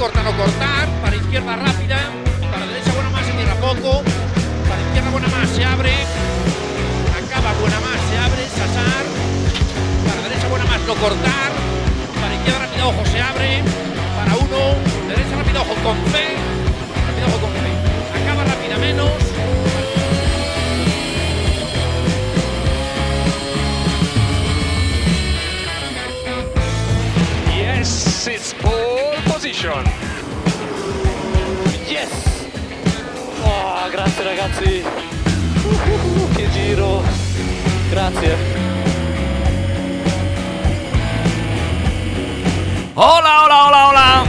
Corta, no cortar. Para izquierda rápida. Para derecha buena más, se cierra poco. Para izquierda buena más, se abre. Acaba buena más, se abre. Sasar. Para derecha buena más, no cortar. Para izquierda rápida, ojo, se abre. Para uno. Derecha rápida, ojo, con fe. Rápida, ojo, con fe. Acaba rápida menos. Yes! Oh, grazie ragazzi! Uh, giro! Grazie! Hola, hola, hola, hola.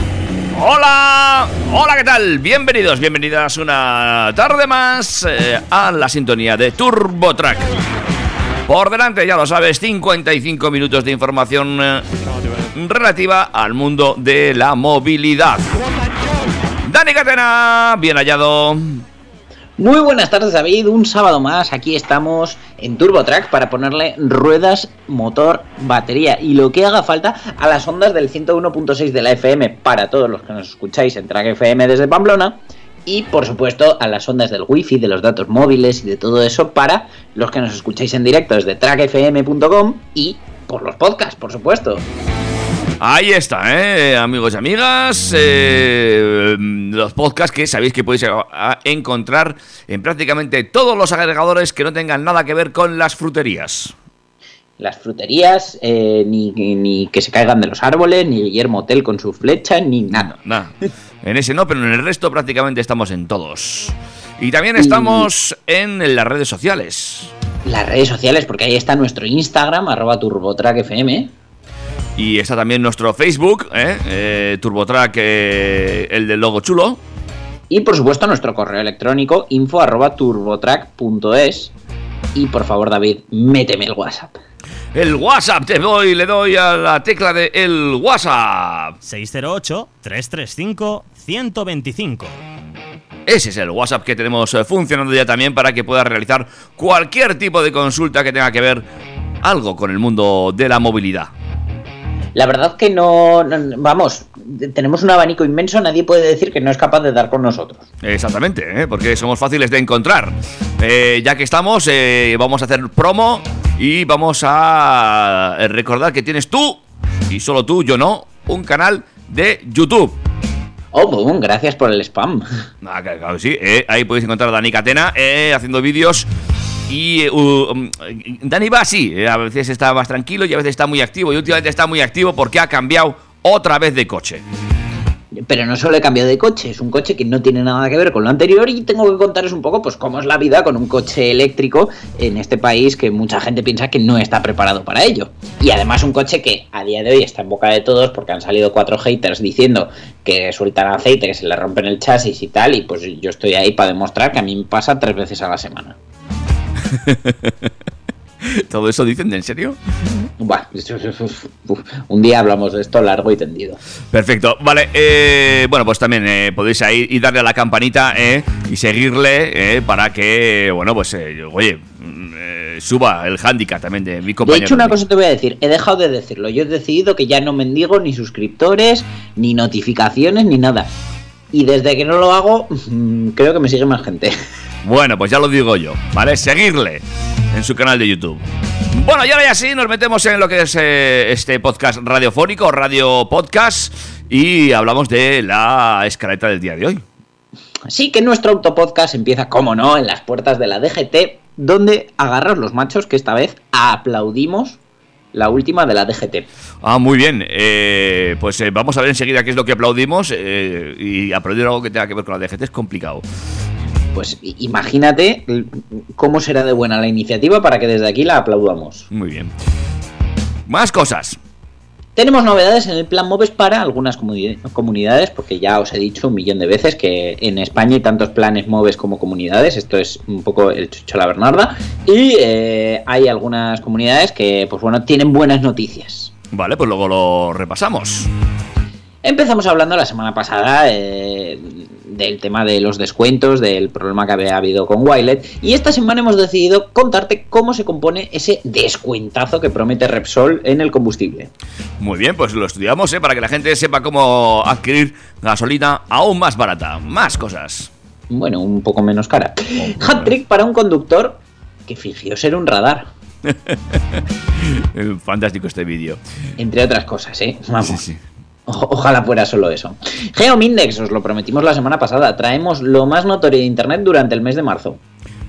Hola, hola, ¿qué tal? Bienvenidos, bienvenidas una tarde más eh, a la sintonía de Turbo Track. Por delante, ya lo sabes, 55 minutos de información eh, relativa al mundo de la movilidad. Dani Catena, bien hallado. Muy buenas tardes David, un sábado más, aquí estamos en TurboTrack para ponerle ruedas, motor, batería y lo que haga falta a las ondas del 101.6 de la FM para todos los que nos escucháis en Track FM desde Pamplona y por supuesto a las ondas del wifi, de los datos móviles y de todo eso para los que nos escucháis en directo desde trackfm.com y por los podcasts, por supuesto. Ahí está, ¿eh? amigos y amigas. eh, los podcasts que sabéis que podéis a- a encontrar en prácticamente todos los agregadores que no tengan nada que ver con las fruterías. Las fruterías, eh, ni, ni que se caigan de los árboles, ni Guillermo Tell con su flecha, ni nada. Nada. En ese no, pero en el resto prácticamente estamos en todos. Y también estamos en las redes sociales. las redes sociales, porque ahí está nuestro Instagram, arroba turbotrackfm. Y está también nuestro Facebook, ¿eh? Eh, TurboTrack, eh, el del logo chulo. Y por supuesto nuestro correo electrónico, info arroba turbotrack.es. Y por favor, David, méteme el WhatsApp. El WhatsApp, te doy, le doy a la tecla de el WhatsApp. 608-335-125. Ese es el WhatsApp que tenemos funcionando ya también para que puedas realizar cualquier tipo de consulta que tenga que ver algo con el mundo de la movilidad. La verdad que no, no- vamos, tenemos un abanico inmenso, nadie puede decir que no es capaz de dar con nosotros. Exactamente, ¿eh? porque somos fáciles de encontrar. Eh, ya que estamos, eh, vamos a hacer promo y vamos a recordar que tienes tú, y solo tú, yo no, un canal de YouTube. Oh, boom, gracias por el spam. Ah, claro, sí, eh, ahí podéis encontrar a Dani Catena eh, haciendo vídeos. Y uh, Dani va así, eh, a veces está más tranquilo y a veces está muy activo. Y últimamente está muy activo porque ha cambiado otra vez de coche. Pero no solo he cambiado de coche, es un coche que no tiene nada que ver con lo anterior y tengo que contaros un poco pues cómo es la vida con un coche eléctrico en este país que mucha gente piensa que no está preparado para ello. Y además un coche que a día de hoy está en boca de todos porque han salido cuatro haters diciendo que sueltan aceite, que se le rompen el chasis y tal y pues yo estoy ahí para demostrar que a mí me pasa tres veces a la semana. ¿Todo eso dicen? ¿En serio? Un día hablamos de esto largo y tendido. Perfecto, vale. eh, bueno, pues también eh, podéis ahí y darle a la campanita eh, y seguirle eh, para que, bueno, pues, eh, oye, mm, suba el handicap también de mi De compañero. hecho, una cosa te voy a decir, he dejado de decirlo. Yo he decidido que ya no mendigo ni suscriptores, ni notificaciones, ni nada. Y desde que no lo hago, creo que me sigue más gente. Bueno, pues ya lo digo yo, ¿vale? Seguirle en su canal de YouTube. Bueno, y ahora ya sí, nos metemos en lo que es eh, este podcast radiofónico, radio podcast, y hablamos de la escaleta del día de hoy. Así que nuestro autopodcast empieza, como no, en las puertas de la DGT, donde agarrar los machos que esta vez aplaudimos la última de la DGT. Ah, muy bien. eh, pues eh, vamos a ver enseguida qué es lo que aplaudimos eh, y aplaudir algo que tenga que ver con la DGT es complicado. Pues imagínate cómo será de buena la iniciativa para que desde aquí la aplaudamos. Muy bien. Más cosas. Tenemos novedades en el plan MOVES para algunas comuni- comunidades, porque ya os he dicho un millón de veces que en España hay tantos planes MOVES como comunidades, esto es un poco el chucho a la Bernarda, y eh, hay algunas comunidades que, pues bueno, tienen buenas noticias. Vale, pues luego lo repasamos. Empezamos hablando la semana pasada eh, del tema de los descuentos, del problema que había habido con Wilet, y esta semana hemos decidido contarte cómo se compone ese descuentazo que promete Repsol en el combustible. Muy bien, pues lo estudiamos, ¿eh? Para que la gente sepa cómo adquirir gasolina aún más barata. Más cosas. Bueno, un poco menos cara. Hat trick para un conductor que fingió ser un radar, Fantástico este vídeo. entre otras cosas, ¿eh? Vamos. Sí, sí. Ojalá fuera solo eso. Geomindex, os lo prometimos la semana pasada. Traemos lo más notorio de Internet durante el mes de marzo.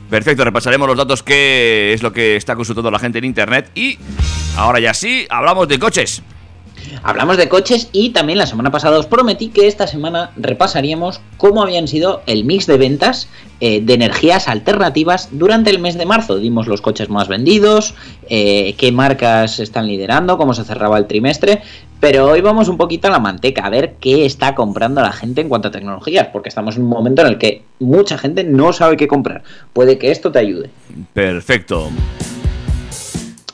Perfecto, repasaremos los datos que es lo que está consultando la gente en internet y ahora ya sí, hablamos de coches. Hablamos de coches y también la semana pasada os prometí que esta semana repasaríamos cómo habían sido el mix de ventas eh, de energías alternativas durante el mes de marzo. Dimos los coches más vendidos, eh, qué marcas están liderando, cómo se cerraba el trimestre. Pero hoy vamos un poquito a la manteca, a ver qué está comprando la gente en cuanto a tecnologías, porque estamos en un momento en el que mucha gente no sabe qué comprar. Puede que esto te ayude. Perfecto.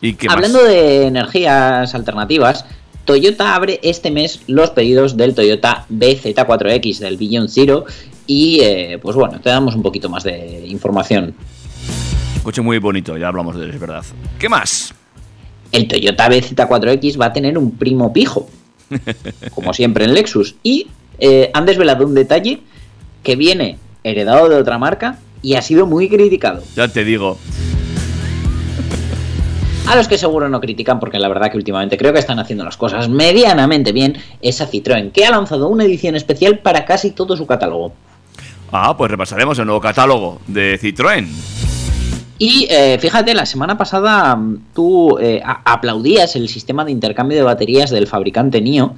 ¿Y qué Hablando más? de energías alternativas, Toyota abre este mes los pedidos del Toyota BZ4X del Beyond Zero y eh, pues bueno, te damos un poquito más de información. Coche muy bonito, ya hablamos de él, es verdad. ¿Qué más? El Toyota BZ4X va a tener un primo pijo, como siempre en Lexus, y eh, han desvelado un detalle que viene heredado de otra marca y ha sido muy criticado. Ya te digo. A los que seguro no critican, porque la verdad que últimamente creo que están haciendo las cosas medianamente bien, es a Citroën, que ha lanzado una edición especial para casi todo su catálogo. Ah, pues repasaremos el nuevo catálogo de Citroën. Y eh, fíjate, la semana pasada mm, tú eh, aplaudías el sistema de intercambio de baterías del fabricante NIO,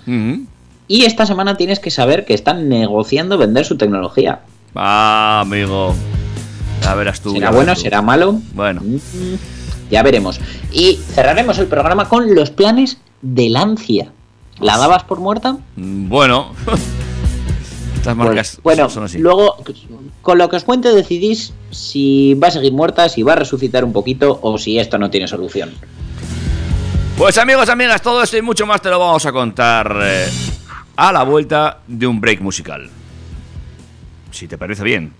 y esta semana tienes que saber que están negociando vender su tecnología. Ah, amigo. Ya verás tú. ¿Será bueno? tú. ¿Será malo? Bueno. Mm, Ya veremos. Y cerraremos el programa con los planes de Lancia. ¿La dabas por muerta? Mm, Bueno. Estas marcas Pues, bueno, son así. luego con lo que os cuente decidís si va a seguir muerta, si va a resucitar un poquito o si esto no tiene solución. Pues amigos, amigas, todo esto y mucho más te lo vamos a contar eh, a la vuelta de un break musical. Si te parece bien.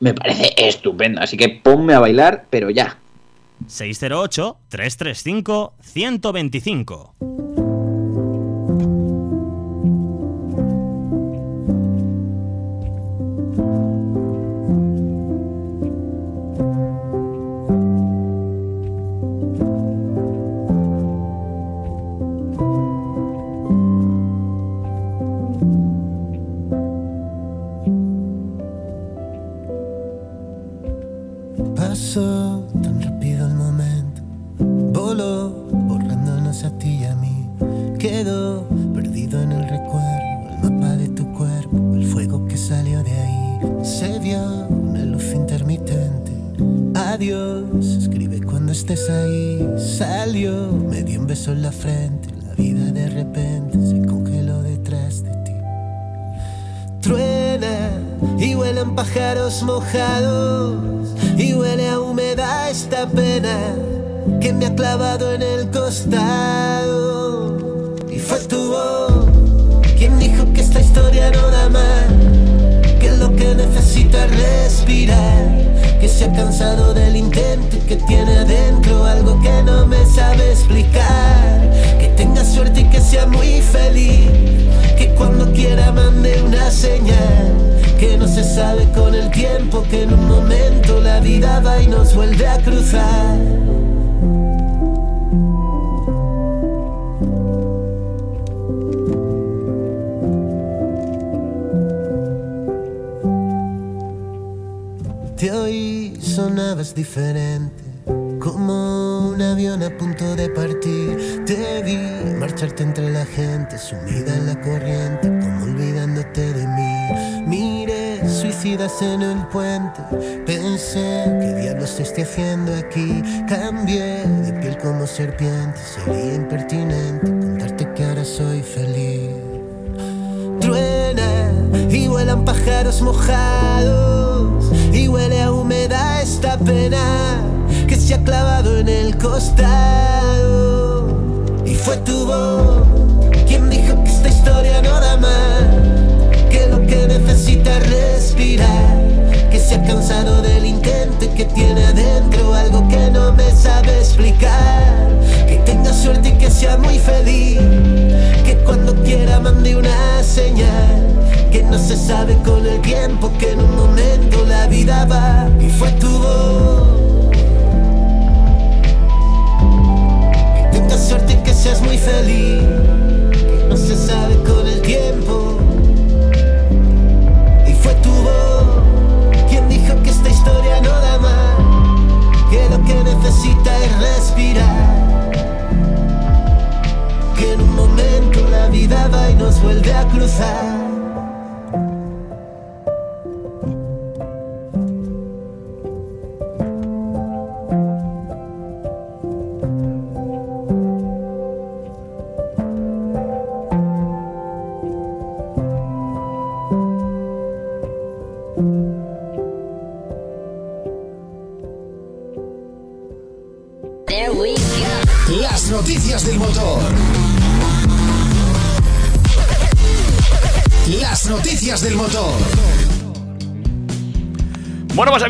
Me parece estupendo, así que ponme a bailar, pero ya. 608-335-125. Tan rápido el momento, voló borrándonos a ti y a mí. Quedó perdido en el recuerdo el mapa de tu cuerpo, el fuego que salió de ahí. Se vio una luz intermitente. Adiós, escribe cuando estés ahí. Salió, me dio un beso en la frente. La vida de repente se congeló detrás de ti. Truena y huelen pájaros mojados y huele a humedad esta pena que me ha clavado en el costado. Y fue tu quien dijo que esta historia no da más, que lo que necesita es respirar, que se ha cansado del intento y que tiene adentro algo que no me sabe explicar. Que tenga suerte y que sea muy feliz, que cuando quiera mande una señal, que no se sabe con el tiempo, que en un momento la vida va y nos vuelve a cruzar. Te oí, sonabas diferente, como un avión a punto de partir. Te vi marcharte entre la gente, sumida en la corriente, como olvidándote de mí. En el puente. Pensé, ¿qué diablos estoy haciendo aquí? Cambié de piel como serpiente. Sería impertinente contarte que ahora soy feliz. Truena y vuelan pájaros mojados. Y huele a humedad esta pena que se ha clavado en el costado. Y fue tu voz que tiene adentro algo que no me sabe explicar. Que tenga suerte y que sea muy feliz. Que cuando quiera mande una señal. Que no se sabe con el tiempo que en un momento la vida va. Y fue tu voz. Que tengas suerte y que seas muy feliz. Que no se sabe con el tiempo. Y fue tu voz esta historia no da más. Que lo que necesita es respirar. Que en un momento la vida va y nos vuelve a cruzar.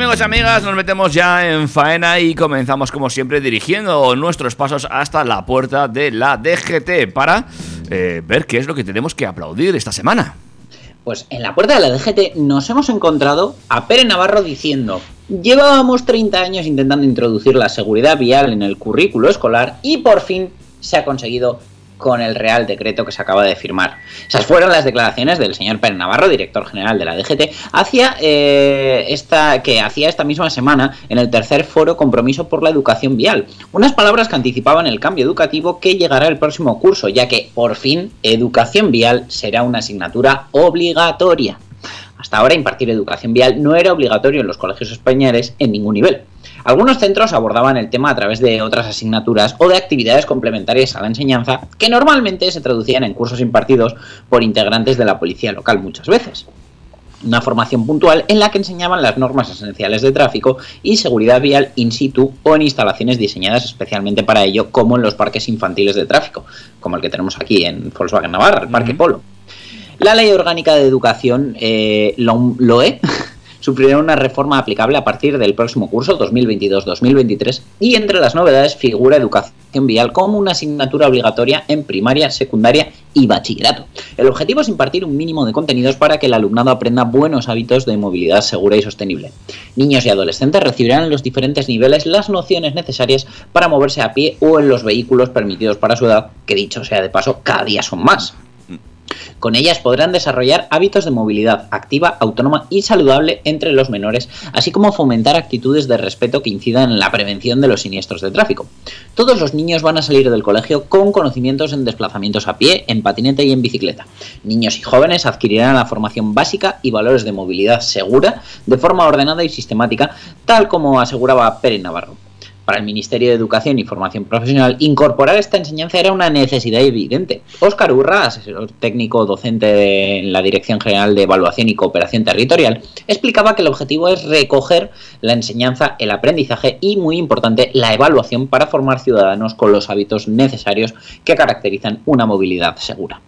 Amigos y amigas, nos metemos ya en faena y comenzamos como siempre dirigiendo nuestros pasos hasta la puerta de la DGT para eh, ver qué es lo que tenemos que aplaudir esta semana. Pues en la puerta de la DGT nos hemos encontrado a Pere Navarro diciendo Llevábamos 30 años intentando introducir la seguridad vial en el currículo escolar y por fin se ha conseguido con el Real Decreto que se acaba de firmar. Esas fueron las declaraciones del señor Pérez Navarro, director general de la DGT, hacia, eh, esta, que hacía esta misma semana en el tercer foro Compromiso por la Educación Vial. Unas palabras que anticipaban el cambio educativo que llegará el próximo curso, ya que por fin educación vial será una asignatura obligatoria. Hasta ahora impartir educación vial no era obligatorio en los colegios españoles en ningún nivel. Algunos centros abordaban el tema a través de otras asignaturas o de actividades complementarias a la enseñanza que normalmente se traducían en cursos impartidos por integrantes de la policía local muchas veces. Una formación puntual en la que enseñaban las normas esenciales de tráfico y seguridad vial in situ o en instalaciones diseñadas especialmente para ello, como en los parques infantiles de tráfico, como el que tenemos aquí en Volkswagen Navarra, el Parque Polo. La Ley Orgánica de Educación, eh, LOE, sufrirá una reforma aplicable a partir del próximo curso 2022-2023 y entre las novedades figura educación vial como una asignatura obligatoria en primaria, secundaria y bachillerato. El objetivo es impartir un mínimo de contenidos para que el alumnado aprenda buenos hábitos de movilidad segura y sostenible. Niños y adolescentes recibirán en los diferentes niveles las nociones necesarias para moverse a pie o en los vehículos permitidos para su edad, que dicho sea de paso, cada día son más. Con ellas podrán desarrollar hábitos de movilidad activa, autónoma y saludable entre los menores, así como fomentar actitudes de respeto que incidan en la prevención de los siniestros de tráfico. Todos los niños van a salir del colegio con conocimientos en desplazamientos a pie, en patinete y en bicicleta. Niños y jóvenes adquirirán la formación básica y valores de movilidad segura de forma ordenada y sistemática, tal como aseguraba Pérez Navarro. Para el Ministerio de Educación y Formación Profesional, incorporar esta enseñanza era una necesidad evidente. Óscar Urra, asesor técnico docente en la Dirección General de Evaluación y Cooperación Territorial, explicaba que el objetivo es recoger la enseñanza, el aprendizaje y, muy importante, la evaluación para formar ciudadanos con los hábitos necesarios que caracterizan una movilidad segura.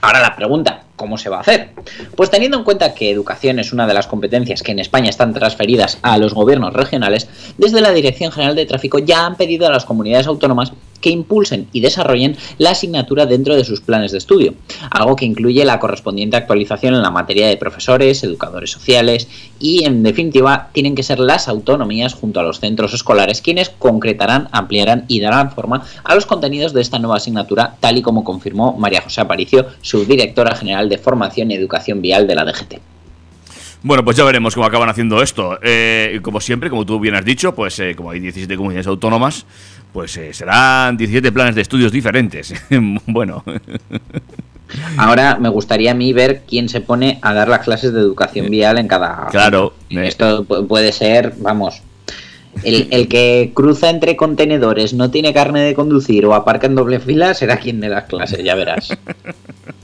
Ahora la pregunta, ¿cómo se va a hacer? Pues teniendo en cuenta que educación es una de las competencias que en España están transferidas a los gobiernos regionales, desde la Dirección General de Tráfico ya han pedido a las comunidades autónomas que impulsen y desarrollen la asignatura dentro de sus planes de estudio, algo que incluye la correspondiente actualización en la materia de profesores, educadores sociales y, en definitiva, tienen que ser las autonomías junto a los centros escolares quienes concretarán, ampliarán y darán forma a los contenidos de esta nueva asignatura, tal y como confirmó María José Aparicio, subdirectora general de Formación y Educación Vial de la DGT. Bueno, pues ya veremos cómo acaban haciendo esto. Eh, como siempre, como tú bien has dicho, pues eh, como hay 17 comunidades autónomas, pues eh, serán 17 planes de estudios diferentes. bueno. Ahora me gustaría a mí ver quién se pone a dar las clases de educación vial en cada. Claro. eh, Esto pu- puede ser, vamos. El, el que cruza entre contenedores, no tiene carne de conducir o aparca en doble fila será quien de las clases, ya verás.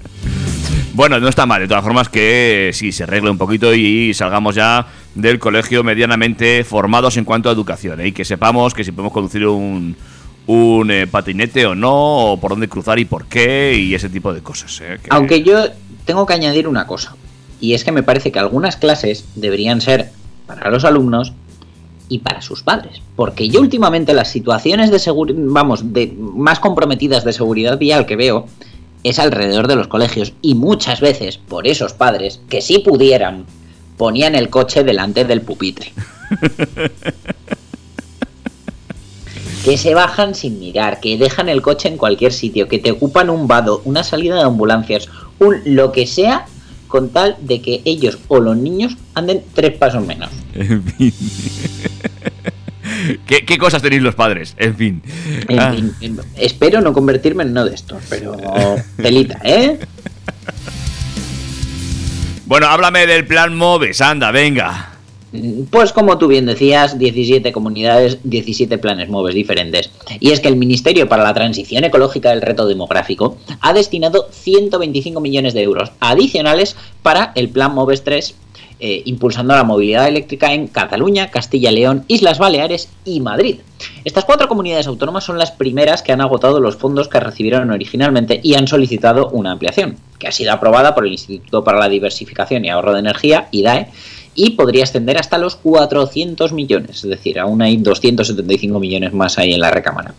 Bueno, no está mal, de todas formas que sí, se arregle un poquito y salgamos ya del colegio medianamente formados en cuanto a educación ¿eh? y que sepamos que si podemos conducir un, un eh, patinete o no, o por dónde cruzar y por qué y ese tipo de cosas. ¿eh? Que- Aunque yo tengo que añadir una cosa, y es que me parece que algunas clases deberían ser para los alumnos y para sus padres, porque yo últimamente las situaciones de seguridad, vamos, de más comprometidas de seguridad vial que veo es alrededor de los colegios y muchas veces por esos padres que si pudieran ponían el coche delante del pupitre. que se bajan sin mirar, que dejan el coche en cualquier sitio, que te ocupan un vado, una salida de ambulancias, un lo que sea, con tal de que ellos o los niños anden tres pasos menos. En fin. ¿Qué, qué cosas tenéis los padres? En fin. En Ah, fin, en- espero no convertirme en uno de estos, pero telita, ¿eh? Bueno, háblame del plan MOVES, anda, venga. Pues como tú bien decías, 17 comunidades, 17 planes MOVES diferentes. Y es que el Ministerio para la Transición Ecológica del Reto Demográfico ha destinado 125 millones de euros adicionales para el plan MOVES 3, eh, impulsando la movilidad eléctrica en Cataluña, Castilla y León, Islas Baleares y Madrid. Estas cuatro comunidades autónomas son las primeras que han agotado los fondos que recibieron originalmente y han solicitado una ampliación, que ha sido aprobada por el Instituto para la Diversificación y Ahorro de Energía, IDAE, y podría ascender hasta los 400 millones, es decir, aún hay 275 millones más ahí en la recámara.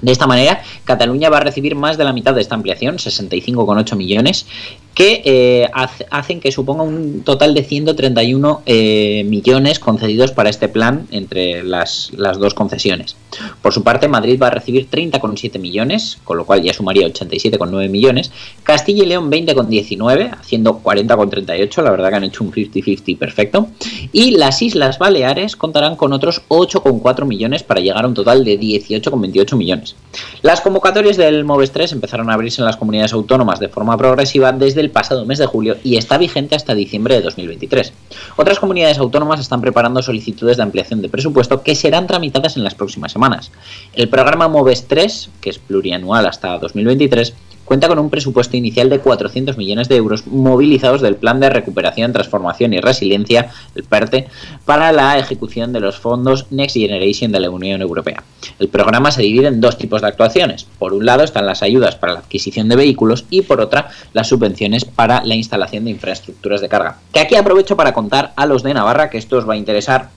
De esta manera, Cataluña va a recibir más de la mitad de esta ampliación, 65,8 millones, que eh, hace- hacen que suponga un total de 131 eh, millones concedidos para este plan entre las, las dos concesiones. Por su parte, Madrid va a recibir 30,7 millones, con lo cual ya sumaría 87,9 millones. Castilla y León 20,19, haciendo 40,38, la verdad que han hecho un 50-50 perfecto. Y las Islas Baleares contarán con otros 8,4 millones para llegar a un total de 18,28 millones. Las convocatorias del MOVES 3 empezaron a abrirse en las comunidades autónomas de forma progresiva desde el pasado mes de julio y está vigente hasta diciembre de 2023. Otras comunidades autónomas están preparando solicitudes de ampliación de presupuesto que serán tramitadas en las próximas semanas. El programa MOVES 3, que es plurianual hasta 2023, cuenta con un presupuesto inicial de 400 millones de euros movilizados del Plan de Recuperación, Transformación y Resiliencia, el PERTE, para la ejecución de los fondos Next Generation de la Unión Europea. El programa se divide en dos tipos de actuaciones. Por un lado están las ayudas para la adquisición de vehículos y por otra las subvenciones para la instalación de infraestructuras de carga. Que aquí aprovecho para contar a los de Navarra que esto os va a interesar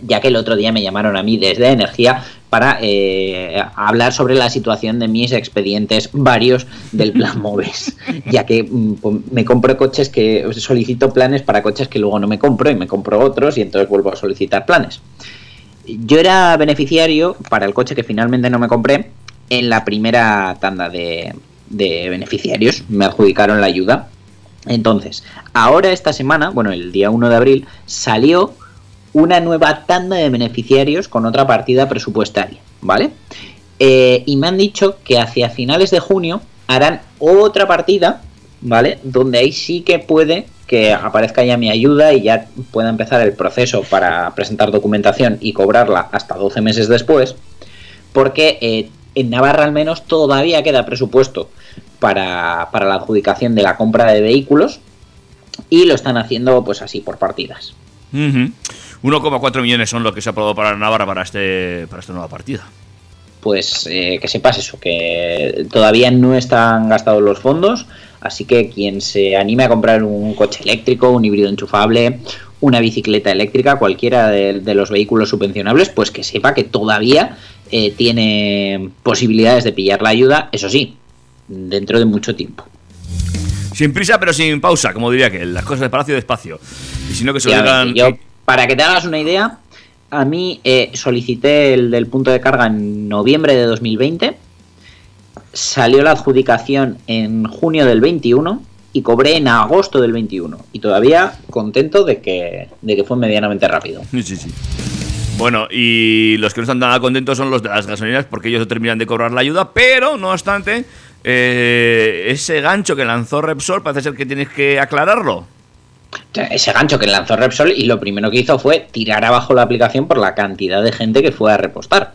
ya que el otro día me llamaron a mí desde Energía para eh, hablar sobre la situación de mis expedientes varios del plan MOVES, ya que mm, pues, me compro coches que solicito planes para coches que luego no me compro y me compro otros y entonces vuelvo a solicitar planes. Yo era beneficiario para el coche que finalmente no me compré en la primera tanda de, de beneficiarios, me adjudicaron la ayuda. Entonces, ahora esta semana, bueno, el día 1 de abril, salió una nueva tanda de beneficiarios con otra partida presupuestaria, ¿vale? Eh, y me han dicho que hacia finales de junio harán otra partida, ¿vale? Donde ahí sí que puede que aparezca ya mi ayuda y ya pueda empezar el proceso para presentar documentación y cobrarla hasta 12 meses después, porque eh, en Navarra al menos todavía queda presupuesto para, para la adjudicación de la compra de vehículos y lo están haciendo pues así por partidas. 1,4 millones son los que se ha aprobado para Navarra para, este, para esta nueva partida. pues eh, que sepas eso, que todavía no están gastados los fondos, así que quien se anime a comprar un coche eléctrico, un híbrido enchufable, una bicicleta eléctrica, cualquiera de, de los vehículos subvencionables, pues que sepa que todavía eh, tiene posibilidades de pillar la ayuda, eso sí, dentro de mucho tiempo. Sin prisa, pero sin pausa, como diría que las cosas despacio, despacio. Y si no, que se lo digan. Para que te hagas una idea, a mí eh, solicité el del punto de carga en noviembre de 2020, salió la adjudicación en junio del 21 y cobré en agosto del 21. Y todavía contento de que, de que fue medianamente rápido. Sí, sí, sí. Bueno, y los que no están nada contentos son los de las gasolineras porque ellos no terminan de cobrar la ayuda, pero no obstante, Eh, ese gancho que lanzó Repsol parece ser que tienes que aclararlo. Ese gancho que lanzó Repsol y lo primero que hizo fue tirar abajo la aplicación por la cantidad de gente que fue a repostar.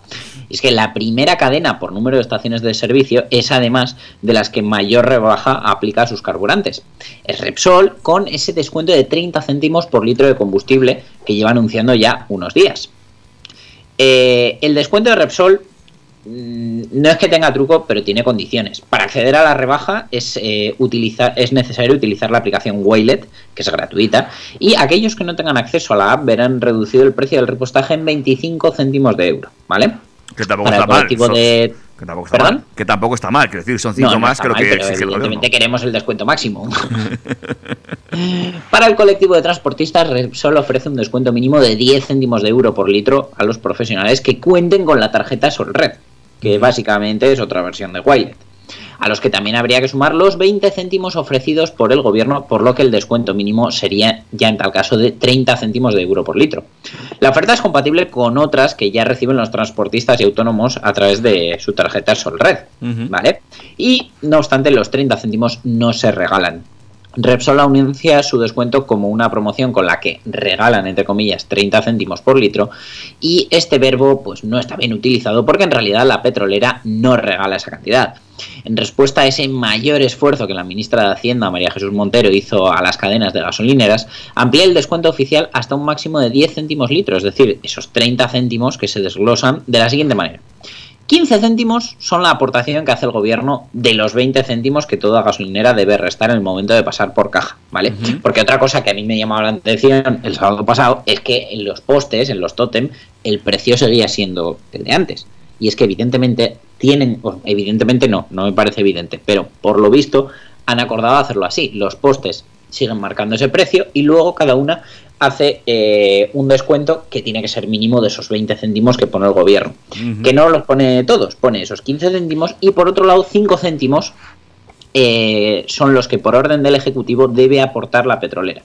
Es que la primera cadena por número de estaciones de servicio es además de las que mayor rebaja aplica a sus carburantes. Es Repsol con ese descuento de 30 céntimos por litro de combustible que lleva anunciando ya unos días. Eh, el descuento de Repsol no es que tenga truco, pero tiene condiciones. Para acceder a la rebaja es, eh, utilizar, es necesario utilizar la aplicación Waylet, que es gratuita, y aquellos que no tengan acceso a la app verán reducido el precio del repostaje en 25 céntimos de euro, ¿vale? Que tampoco Para está mal. de- que, tampoco está ¿Perdón? mal. que tampoco está mal. Quiero decir, son 5 No, no más que lo que exige el gobierno. evidentemente queremos el descuento máximo. Para el colectivo de transportistas, Repsol ofrece un descuento mínimo de 10 céntimos de euro por litro a los profesionales que cuenten con la tarjeta Solred, que básicamente es otra versión de Wilet. A los que también habría que sumar los 20 céntimos ofrecidos por el gobierno, por lo que el descuento mínimo sería ya en tal caso de 30 céntimos de euro por litro. La oferta es compatible con otras que ya reciben los transportistas y autónomos a través de su tarjeta Solred. ¿vale? Y no obstante, los 30 céntimos no se regalan. Repsol anuncia su descuento como una promoción con la que regalan, entre comillas, 30 céntimos por litro y este verbo pues no está bien utilizado porque en realidad la petrolera no regala esa cantidad. En respuesta a ese mayor esfuerzo que la ministra de Hacienda, María Jesús Montero, hizo a las cadenas de gasolineras, amplía el descuento oficial hasta un máximo de 10 céntimos litro, es decir, esos 30 céntimos que se desglosan de la siguiente manera. 15 céntimos son la aportación que hace el gobierno de los 20 céntimos que toda gasolinera debe restar en el momento de pasar por caja, ¿vale? Porque otra cosa que a mí me llamaba la atención el sábado pasado es que en los postes, en los tótem, el precio seguía siendo el de antes. Y es que evidentemente tienen, evidentemente no, no me parece evidente, pero por lo visto han acordado hacerlo así. Los postes siguen marcando ese precio y luego cada una hace eh, un descuento que tiene que ser mínimo de esos 20 céntimos que pone el gobierno. Que no los pone todos, pone esos 15 céntimos y por otro lado 5 céntimos eh, son los que por orden del Ejecutivo debe aportar la petrolera.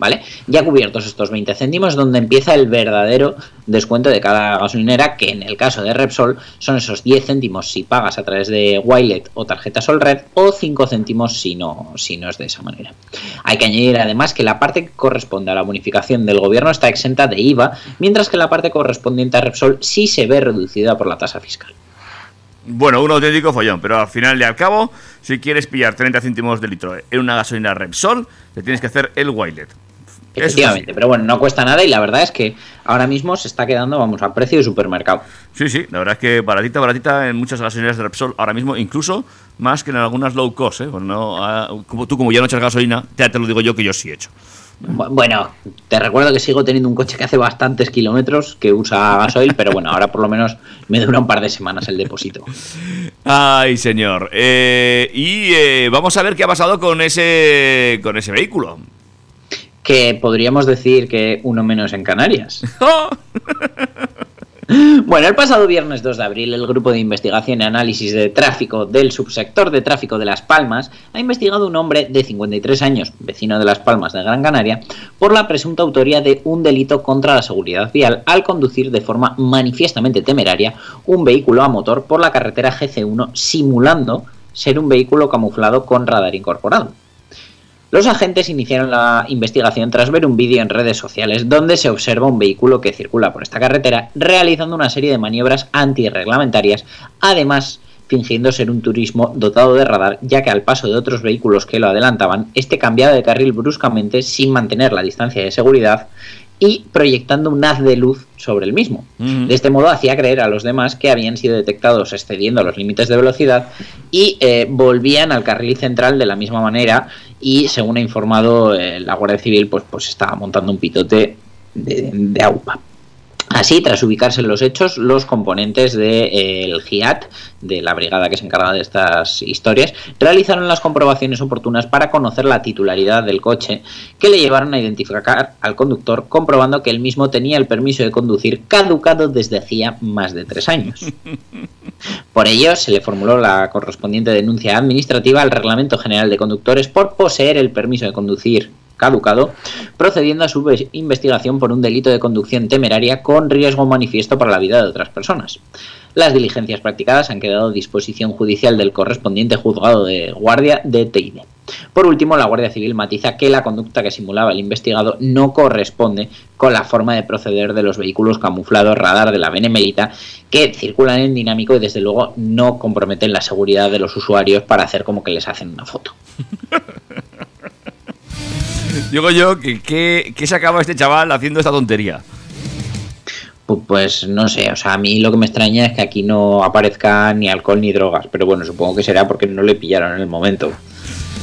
¿Vale? Ya cubiertos estos 20 céntimos, donde empieza el verdadero descuento de cada gasolinera, que en el caso de Repsol son esos 10 céntimos si pagas a través de Wilet o tarjeta Solred, o 5 céntimos si no, si no es de esa manera. Hay que añadir además que la parte que corresponde a la bonificación del gobierno está exenta de IVA, mientras que la parte correspondiente a Repsol sí se ve reducida por la tasa fiscal. Bueno, un auténtico follón, pero al final y al cabo, si quieres pillar 30 céntimos de litro en una gasolina Repsol, te tienes que hacer el Wilet. Efectivamente, pero bueno, no cuesta nada y la verdad es que ahora mismo se está quedando, vamos, a precio de supermercado. Sí, sí, la verdad es que baratita, baratita en muchas gasolineras de Repsol ahora mismo, incluso más que en algunas low cost, ¿eh? Pues no, ah, como tú, como ya no echas gasolina, ya te lo digo yo que yo sí he hecho. Bu- Bueno, te recuerdo que sigo teniendo un coche que hace bastantes kilómetros, que usa gasoil, pero bueno, ahora por lo menos me dura un par de semanas el depósito. Ay, señor. Eh, y eh, vamos a ver qué ha pasado con ese, con ese vehículo. Que podríamos decir que uno menos en Canarias. Bueno, el pasado viernes 2 de abril, el Grupo de Investigación y Análisis de Tráfico del Subsector de Tráfico de Las Palmas ha investigado a un hombre de 53 años, vecino de Las Palmas de Gran Canaria, por la presunta autoría de un delito contra la seguridad vial al conducir de forma manifiestamente temeraria un vehículo a motor por la carretera GC1 simulando ser un vehículo camuflado con radar incorporado. Los agentes iniciaron la investigación tras ver un vídeo en redes sociales donde se observa un vehículo que circula por esta carretera realizando una serie de maniobras antirreglamentarias, además fingiendo ser un turismo dotado de radar, ya que al paso de otros vehículos que lo adelantaban, este cambiaba de carril bruscamente sin mantener la distancia de seguridad y proyectando un haz de luz sobre el mismo. De este modo hacía creer a los demás que habían sido detectados excediendo los límites de velocidad y eh, volvían al carril central de la misma manera y según ha informado eh, la Guardia Civil pues, pues estaba montando un pitote de, de AUPA. Así, tras ubicarse en los hechos, los componentes del GIAT, de la brigada que se encarga de estas historias, realizaron las comprobaciones oportunas para conocer la titularidad del coche, que le llevaron a identificar al conductor, comprobando que el mismo tenía el permiso de conducir caducado desde hacía más de tres años. Por ello, se le formuló la correspondiente denuncia administrativa al Reglamento General de Conductores por poseer el permiso de conducir caducado, procediendo a su ve- investigación por un delito de conducción temeraria con riesgo manifiesto para la vida de otras personas. Las diligencias practicadas han quedado a disposición judicial del correspondiente juzgado de guardia de Teide. Por último, la Guardia Civil matiza que la conducta que simulaba el investigado no corresponde con la forma de proceder de los vehículos camuflados radar de la Benemérita que circulan en dinámico y desde luego no comprometen la seguridad de los usuarios para hacer como que les hacen una foto. Digo yo que, que, que se acaba este chaval haciendo esta tontería. Pu- Pues no sé, o sea, a mí lo que me extraña es que aquí no aparezca ni alcohol ni drogas, pero bueno, supongo que será porque no le pillaron en el momento.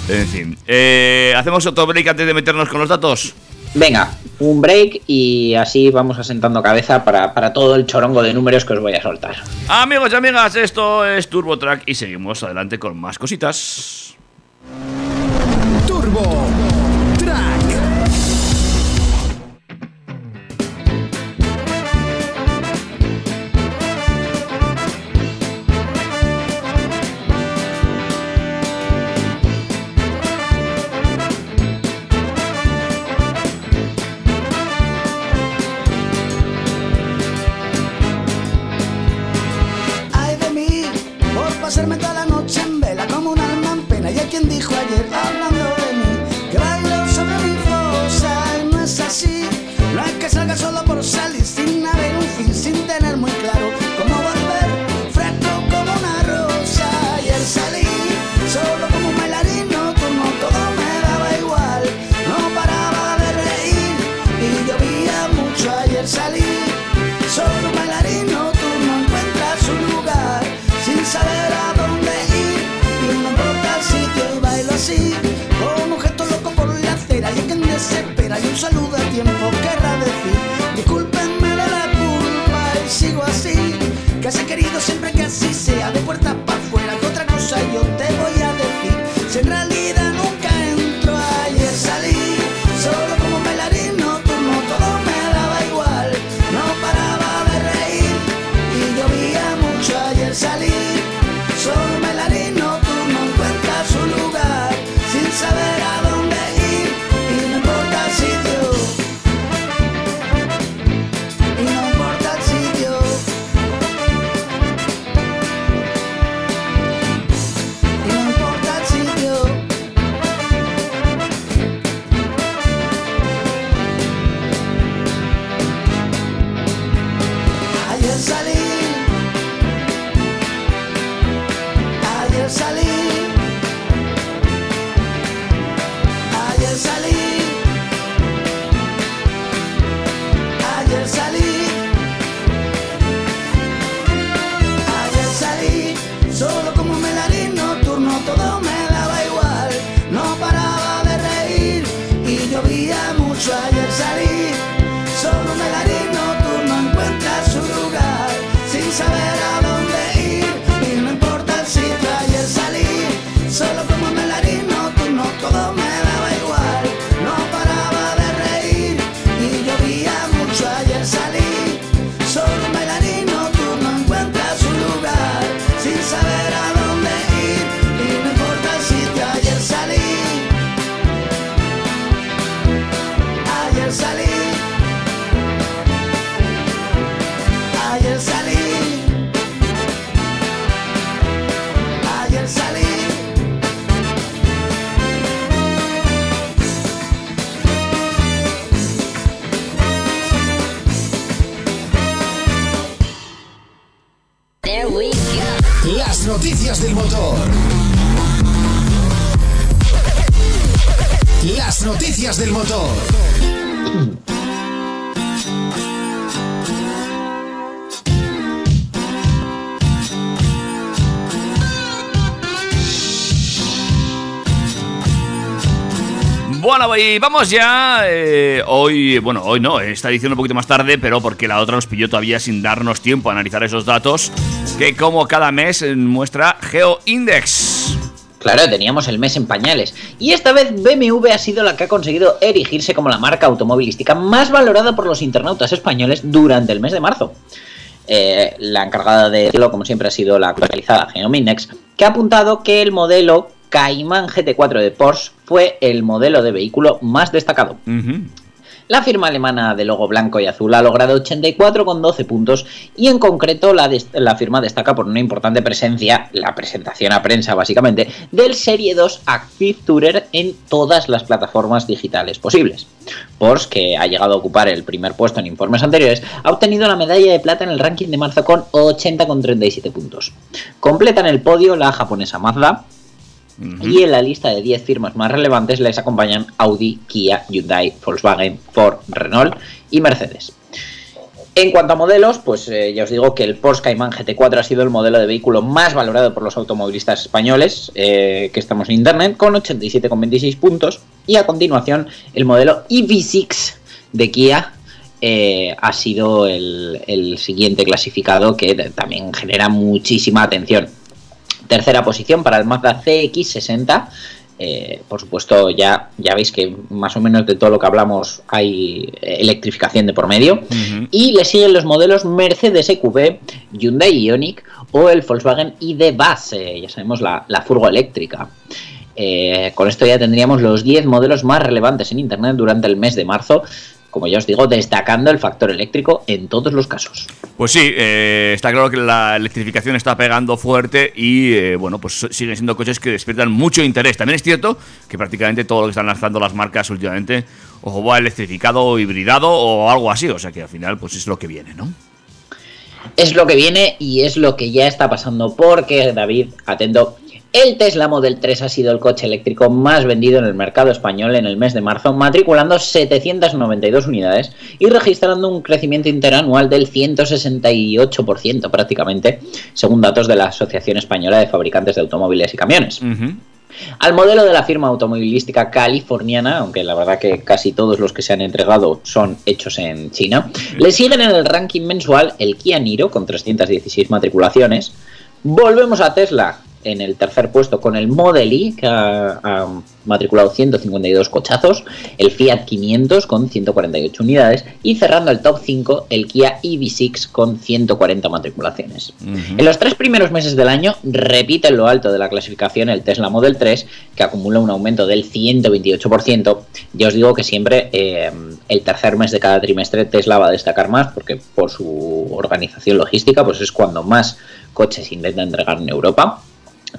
En fin, eh, ¿hacemos otro break antes de meternos con los datos? Venga, un break y así vamos asentando cabeza para, para todo el chorongo de números que os voy a soltar. Amigos y amigas, esto es Turbo Track y seguimos adelante con más cositas. Turbo y vamos ya. eh, hoy, bueno, hoy no, esta edición un poquito más tarde, pero porque la otra nos pilló todavía sin darnos tiempo a analizar esos datos que, como cada mes, eh, muestra GeoIndex. Claro, teníamos el mes en pañales. Y esta vez BMW ha sido la que ha conseguido erigirse como la marca automovilística más valorada por los internautas españoles durante el mes de marzo. Eh, la encargada de decirlo, como siempre, ha sido la actualizada Geomindex, que ha apuntado que el modelo Cayman GT4 de Porsche fue el modelo de vehículo más destacado. La firma alemana de logo blanco y azul ha logrado 84 con 12 puntos y en concreto la, la firma destaca por una importante presencia, la presentación a prensa básicamente, del Serie 2 Active Tourer en todas las plataformas digitales posibles. Porsche, que ha llegado a ocupar el primer puesto en informes anteriores, ha obtenido la medalla de plata en el ranking de marzo con 80,37 puntos. Completan el podio la japonesa Mazda, y en la lista de 10 firmas más relevantes les acompañan Audi, Kia, Hyundai, Volkswagen, Ford, Renault y Mercedes. En cuanto a modelos, pues eh, ya os digo que el Porsche Cayman GT4 ha sido el modelo de vehículo más valorado por los automovilistas españoles eh, que estamos en internet, con 87,26 puntos. Y a continuación, el modelo EV6 de Kia eh, ha sido el, el siguiente clasificado que también genera muchísima atención. Tercera posición para el Mazda CX60. Eh, por supuesto, ya, ya veis que más o menos de todo lo que hablamos hay electrificación de por medio. Y le siguen los modelos Mercedes EQB, Hyundai Ioniq o el Volkswagen ID Bus, eh, ya sabemos la, la furgo eléctrica. Eh, con esto ya tendríamos los 10 modelos más relevantes en Internet durante el mes de marzo como ya os digo, destacando el factor eléctrico en todos los casos. Pues sí, eh, está claro que la electrificación está pegando fuerte y eh, bueno, pues siguen siendo coches que despiertan mucho interés. También es cierto que prácticamente todo lo que están lanzando las marcas últimamente o va electrificado o hibridado o algo así, o sea que al final pues es lo que viene, ¿no? Es lo que viene y es lo que ya está pasando porque David, atento, el Tesla Model 3 ha sido el coche eléctrico más vendido en el mercado español en el mes de marzo, matriculando 792 unidades y registrando un crecimiento interanual del 168% prácticamente, según datos de la Asociación Española de Fabricantes de Automóviles y Camiones. Al modelo de la firma automovilística californiana, aunque la verdad que casi todos los que se han entregado son hechos en China, le siguen en el ranking mensual el Kia Niro con 316 matriculaciones. Volvemos a Tesla en el tercer puesto con el Model I, que ha, ha, matriculado 152 cochazos, el Fiat 500 con 148 unidades y cerrando el top 5 el Kia EV6 con 140 matriculaciones. Uh -huh. En los tres primeros meses del año repite en lo alto de la clasificación el Tesla Model 3, que acumula un aumento del 128%. Ya os digo que siempre eh, el tercer mes de cada trimestre Tesla va a destacar más porque por su organización logística pues es cuando más coches intenta entregar en Europa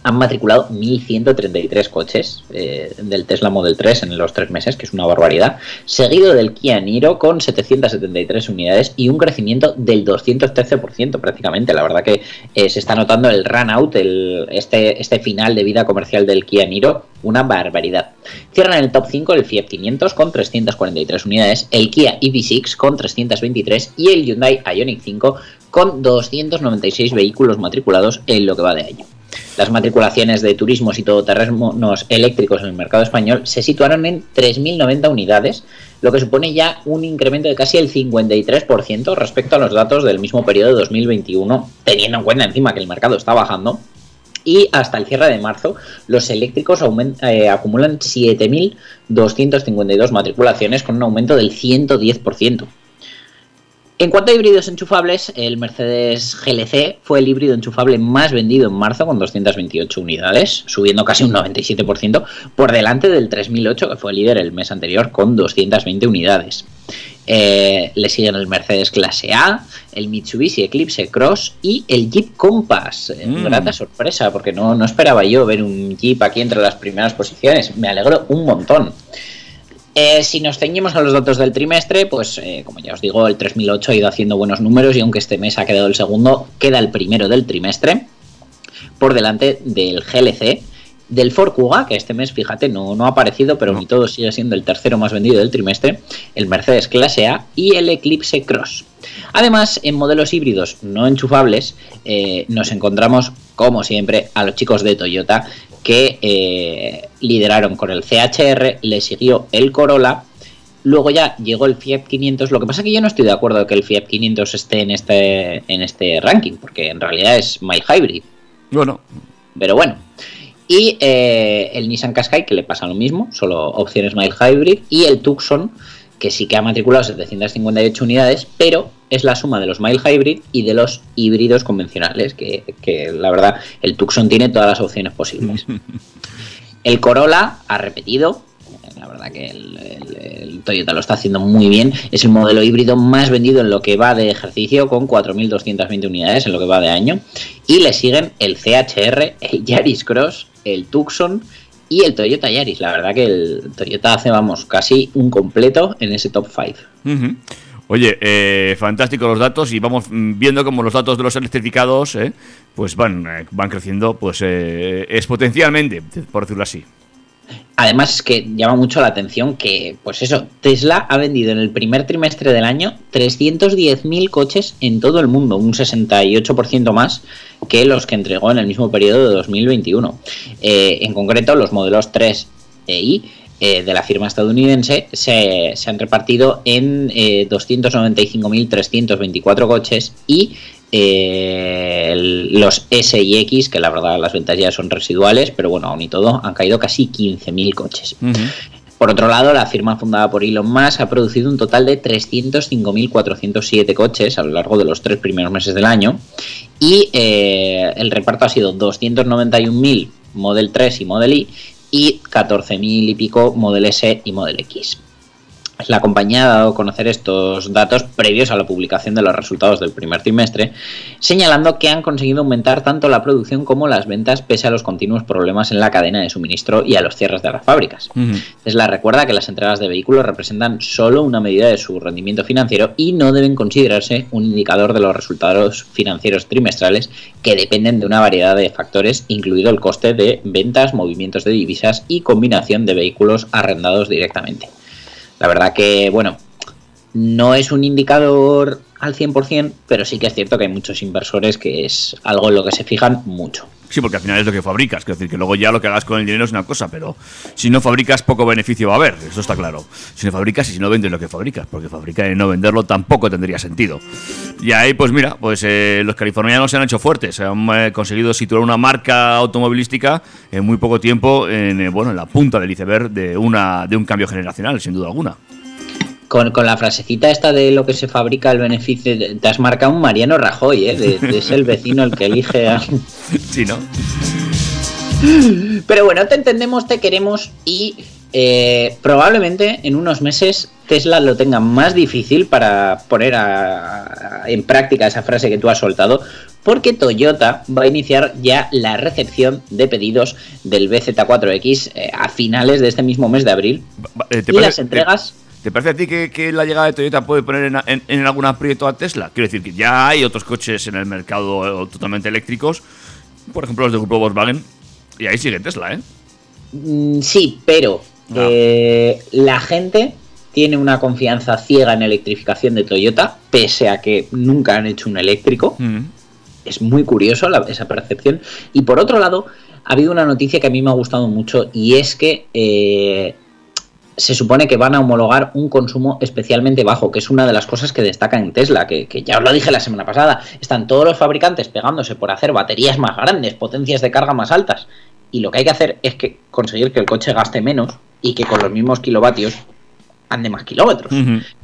han matriculado 1.133 coches eh, del Tesla Model 3 en los tres meses, que es una barbaridad, seguido del Kia Niro con 773 unidades y un crecimiento del 213% prácticamente. La verdad que eh, se está notando el run out, el, este, este final de vida comercial del Kia Niro, una barbaridad. Cierran el top 5 el Fiat 500 con 343 unidades, el Kia EV6 con 323 y el Hyundai Ioniq 5 con 296 vehículos matriculados en lo que va de año. Las matriculaciones de turismos y todoterrenos eléctricos en el mercado español se situaron en 3.090 unidades, lo que supone ya un incremento de casi el 53% respecto a los datos del mismo periodo de 2021, teniendo en cuenta encima que el mercado está bajando. Y hasta el cierre de marzo, los eléctricos eh, acumulan 7.252 matriculaciones con un aumento del 110%. En cuanto a híbridos enchufables, el Mercedes GLC fue el híbrido enchufable más vendido en marzo con 228 unidades, subiendo casi un 97% por delante del 3008 que fue líder el mes anterior con 220 unidades. Eh, le siguen el Mercedes Clase A, el Mitsubishi Eclipse Cross y el Jeep Compass. Mm. Grata sorpresa, porque no, no esperaba yo ver un Jeep aquí entre las primeras posiciones. Me alegro un montón. Eh, si nos ceñimos a los datos del trimestre, pues eh, como ya os digo, el 3008 ha ido haciendo buenos números y aunque este mes ha quedado el segundo, queda el primero del trimestre por delante del GLC, del Ford Kuga, que este mes, fíjate, no, no ha aparecido, pero no. ni todo sigue siendo el tercero más vendido del trimestre, el Mercedes Clase A y el Eclipse Cross. Además, en modelos híbridos no enchufables, eh, nos encontramos, como siempre, a los chicos de Toyota, que eh, lideraron con el CHR, le siguió el Corolla, luego ya llegó el Fiat 500. Lo que pasa es que yo no estoy de acuerdo que el Fiat 500 esté en este, en este ranking, porque en realidad es My Hybrid. Bueno. Pero bueno. Y eh, el Nissan Qashqai, que le pasa lo mismo, solo opciones Mild Hybrid, y el Tucson, que sí que ha matriculado 758 unidades, pero es la suma de los mild hybrid y de los híbridos convencionales, que, que la verdad el Tucson tiene todas las opciones posibles. El Corolla ha repetido, la verdad que el, el- el Toyota lo está haciendo muy bien. Es el modelo híbrido más vendido en lo que va de ejercicio, con 4.220 unidades en lo que va de año. Y le siguen el CHR, el Yaris Cross, el Tucson y el Toyota Yaris. La verdad que el Toyota hace, vamos, casi un completo en ese top 5. Ujú. Oye, eh, fantástico los datos y vamos mm, viendo como los datos de los electrificados eh, pues van, eh, van creciendo pues eh, exponencialmente, por decirlo así. Además es que llama mucho la atención que, pues eso, Tesla ha vendido en el primer trimestre del año 310.000 coches en todo el mundo, un 68% más que los que entregó en el mismo periodo de 2021. Eh, en concreto, los modelos 3 e I eh, de la firma estadounidense se, se han repartido en eh, 295.324 coches y eh, el- los S y X, que la verdad las ventas ya son residuales, pero bueno, aún y todo, han caído casi 15.000 coches. Por otro lado, la firma fundada por Elon Musk ha producido un total de 305.407 coches a lo largo de los tres primeros meses del año y eh, el reparto ha sido 291.000 Model 3 y Model Y y 14.000 y pico Model S y Model X. La compañía ha dado a conocer estos datos previos a la publicación de los resultados del primer trimestre, señalando que han conseguido aumentar tanto la producción como las ventas pese a los continuos problemas en la cadena de suministro y a los cierres de las fábricas. Tesla recuerda que las entregas de vehículos representan solo una medida de su rendimiento financiero y no deben considerarse un indicador de los resultados financieros trimestrales que dependen de una variedad de factores, incluido el coste de ventas, movimientos de divisas y combinación de vehículos arrendados directamente. La verdad que, bueno, no es un indicador al 100%, pero sí que es cierto que hay muchos inversores que es algo en lo que se fijan mucho. Sí, porque al final es lo que fabricas. Quiero decir que luego ya lo que hagas con el dinero es una cosa, pero si no fabricas, poco beneficio va a haber. Eso está claro. Si no fabricas y si no vendes lo que fabricas, porque fabricar y no venderlo tampoco tendría sentido. Y ahí, pues mira, pues eh, los californianos se han hecho fuertes. Han eh, conseguido situar una marca automovilística en muy poco tiempo en, eh, bueno, en la punta del iceberg de, una, de un cambio generacional, sin duda alguna. Con, con la frasecita esta de lo que se fabrica el beneficio, te has marcado un Mariano Rajoy, ¿eh? De, de ser el vecino el que elige a... Sí, ¿no? Pero bueno, te entendemos, te queremos y eh, probablemente en unos meses Tesla lo tenga más difícil para poner a- a- en práctica esa frase que tú has soltado, porque Toyota va a iniciar ya la recepción de pedidos del BZ4X eh, a finales de este mismo mes de abril. Eh, ¿te y parece- las entregas... ¿Te, te parece a ti que, que la llegada de Toyota puede poner en, en- en algún aprieto a Tesla? Quiero decir que ya hay otros coches en el mercado eh, totalmente eléctricos, por ejemplo los del grupo Volkswagen, y ahí sigue Tesla, ¿eh? Mm, Sí, pero Ah. eh, la gente tiene una confianza ciega en electrificación de Toyota, pese a que nunca han hecho un eléctrico. Mm. Es muy curioso la- esa percepción. Y por otro lado, ha habido una noticia que a mí me ha gustado mucho y es que eh, se supone que van a homologar un consumo especialmente bajo, que es una de las cosas que destaca en Tesla, que, que ya os lo dije la semana pasada. Están todos los fabricantes pegándose por hacer baterías más grandes, potencias de carga más altas. Y lo que hay que hacer es que conseguir que el coche gaste menos y que con los mismos kilovatios ande más kilómetros.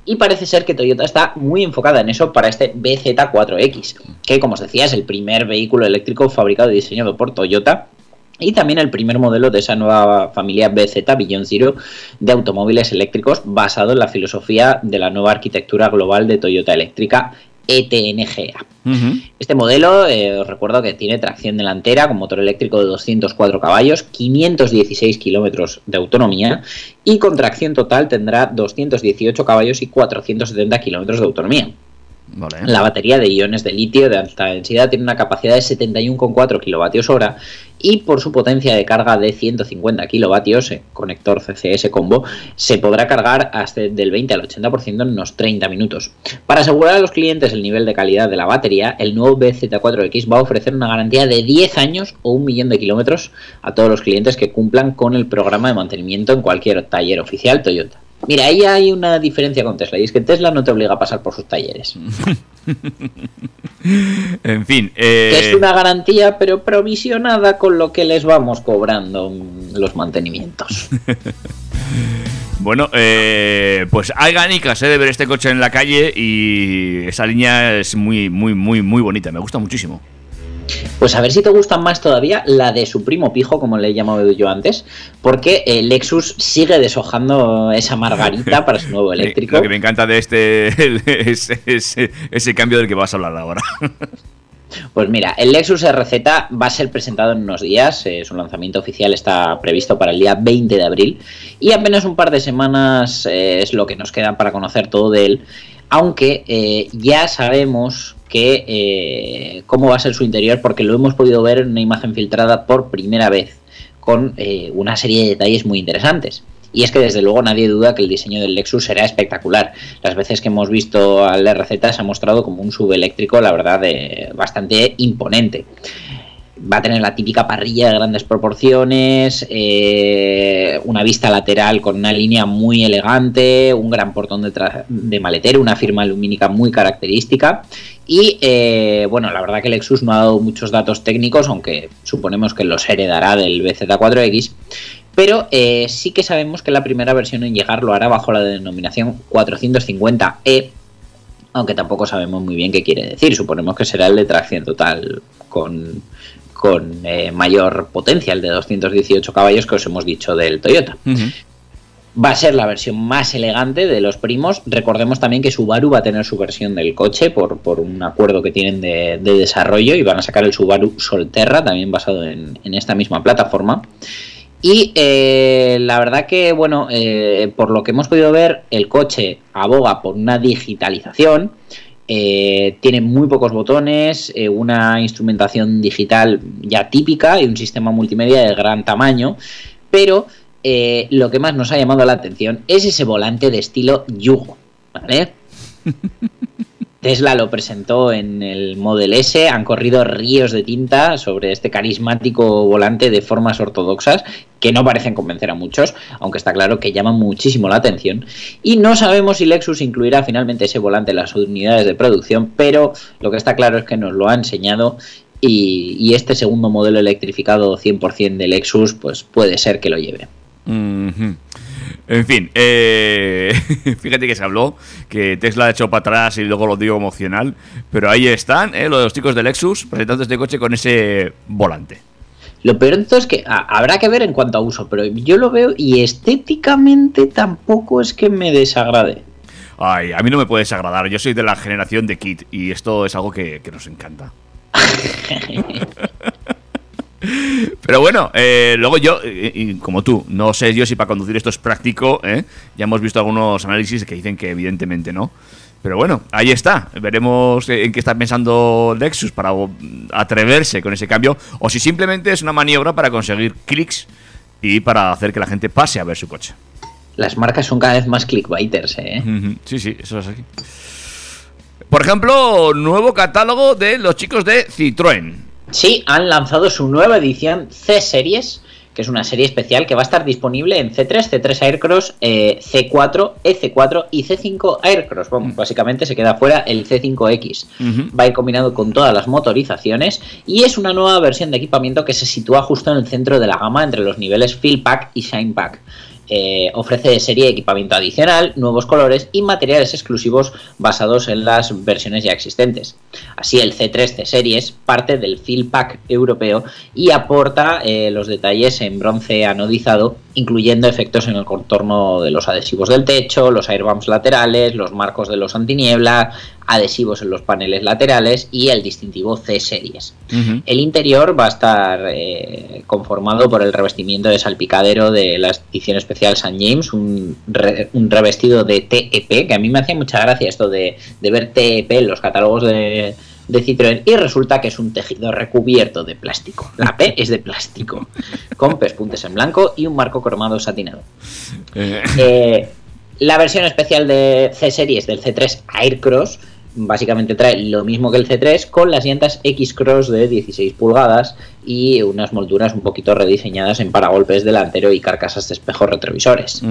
Y parece ser que Toyota está muy enfocada en eso para este BZ4X, que como os decía es el primer vehículo eléctrico fabricado y diseñado por Toyota y también el primer modelo de esa nueva familia BZ Beyond Zero de automóviles eléctricos basado en la filosofía de la nueva arquitectura global de Toyota Eléctrica ETNGA. Este modelo, eh, os recuerdo que tiene tracción delantera con motor eléctrico de 204 caballos, 516 kilómetros de autonomía y con tracción total tendrá 218 caballos y 470 kilómetros de autonomía. La batería de iones de litio de alta densidad tiene una capacidad de 71,4 kilovatios hora y por su potencia de carga de 150 kilovatios, eh, conector CCS combo, se podrá cargar hasta del 20 al 80% en unos 30 minutos. Para asegurar a los clientes el nivel de calidad de la batería, el nuevo BZ4X va a ofrecer una garantía de 10 años o un millón de kilómetros a todos los clientes que cumplan con el programa de mantenimiento en cualquier taller oficial Toyota. Mira, ahí hay una diferencia con Tesla, y es que Tesla no te obliga a pasar por sus talleres. En fin. eh, Que es una garantía, pero provisionada con lo que les vamos cobrando mm, los mantenimientos. Bueno, eh, pues hay ganicas eh, de ver este coche en la calle y esa línea es muy, muy, muy, muy bonita. Me gusta muchísimo. Pues a ver si te gusta más todavía la de su primo pijo, como le he llamado yo antes, porque eh, Lexus sigue deshojando esa margarita para su nuevo eléctrico. Lo que me encanta de este es, es- ese cambio del que vas a hablar ahora. Pues mira, el Lexus RZ va a ser presentado en unos días, eh, su lanzamiento oficial está previsto para el día 20 de abril y apenas un par de semanas eh, es lo que nos queda para conocer todo de él, aunque eh, ya sabemos eh, cómo va a ser su interior porque lo hemos podido ver en una imagen filtrada por primera vez con eh, una serie de detalles muy interesantes. Y es que desde luego nadie duda que el diseño del Lexus será espectacular. Las veces que hemos visto al RZ se ha mostrado como un subeléctrico, la verdad, eh, bastante imponente. Va a tener la típica parrilla de grandes proporciones, una vista lateral con una línea muy elegante, un gran portón de, de maletero, una firma lumínica muy característica. Y eh, bueno, la verdad que Lexus no ha dado muchos datos técnicos, aunque suponemos que los heredará del BZ4X. Pero eh, sí que sabemos que la primera versión en llegar lo hará bajo la denominación 450E, aunque tampoco sabemos muy bien qué quiere decir. Suponemos que será el de tracción total con, con eh, mayor potencia, el de 218 caballos que os hemos dicho del Toyota. Va a ser la versión más elegante de los primos. Recordemos también que Subaru va a tener su versión del coche por, por un acuerdo que tienen de, de desarrollo y van a sacar el Subaru Solterra, también basado en, en esta misma plataforma. Y eh, la verdad que, bueno, eh, por lo que hemos podido ver, el coche aboga por una digitalización. eh, tiene muy pocos botones, una instrumentación digital ya típica y un sistema multimedia de gran tamaño. Pero eh, lo que más nos ha llamado la atención es ese volante de estilo yugo. ¿Vale? Tesla lo presentó en el Model S, han corrido ríos de tinta sobre este carismático volante de formas ortodoxas que no parecen convencer a muchos, aunque está claro que llaman muchísimo la atención. Y no sabemos si Lexus incluirá finalmente ese volante en las unidades de producción, pero lo que está claro es que nos lo ha enseñado y, y este segundo modelo electrificado 100% de Lexus pues puede ser que lo lleve. En fin, eh, fíjate que se habló que Tesla ha hecho para atrás y luego lo digo emocional, pero ahí están, eh, los chicos de Lexus presentando este coche con ese volante. Lo peor de todo es que a- habrá que ver en cuanto a uso, pero yo lo veo y estéticamente tampoco es que me desagrade. Ay, a mí no me puede desagradar, yo soy de la generación de Kit y esto es algo que, que nos encanta. Pero bueno, eh, luego yo, eh, y como tú, no sé yo si para conducir esto es práctico, ¿eh? ya hemos visto algunos análisis que dicen que evidentemente no. Pero bueno, ahí está. Veremos en qué está pensando Lexus para atreverse con ese cambio o si simplemente es una maniobra para conseguir clics y para hacer que la gente pase a ver su coche. Las marcas son cada vez más clickbaiters, ¿eh? Sí, sí, eso es así. Por ejemplo, nuevo catálogo de los chicos de Citroën. Sí, han lanzado su nueva edición C-Series, que es una serie especial que va a estar disponible en C3, C3 Aircross, eh, C4, EC4 y C5 Aircross. Bueno, básicamente se queda fuera el C5X. Ujú. Va a ir combinado con todas las motorizaciones y es una nueva versión de equipamiento que se sitúa justo en el centro de la gama entre los niveles Fill Pack y Shine Pack. Eh, ofrece de serie equipamiento adicional, nuevos colores y materiales exclusivos basados en las versiones ya existentes. Así el C3 C Series parte del Fill Pack europeo y aporta eh, los detalles en bronce anodizado, incluyendo efectos en el contorno de los adhesivos del techo, los airbumps laterales, los marcos de los antiniebla, adhesivos en los paneles laterales y el distintivo C Series. El interior va a estar eh, conformado por el revestimiento de salpicadero de la edición especial St. James, un, re- un revestido de TEP, que a mí me hacía mucha gracia esto de, de ver TEP en los catálogos de, de Citroën, y resulta que es un tejido recubierto de plástico. La P es de plástico, con pespuntes en blanco y un marco cromado satinado. Eh, la versión especial de C-Series del C3 Aircross básicamente trae lo mismo que el C3 con las llantas X-Cross de 16 pulgadas y unas molduras un poquito rediseñadas en paragolpes delantero y carcasas de espejos retrovisores.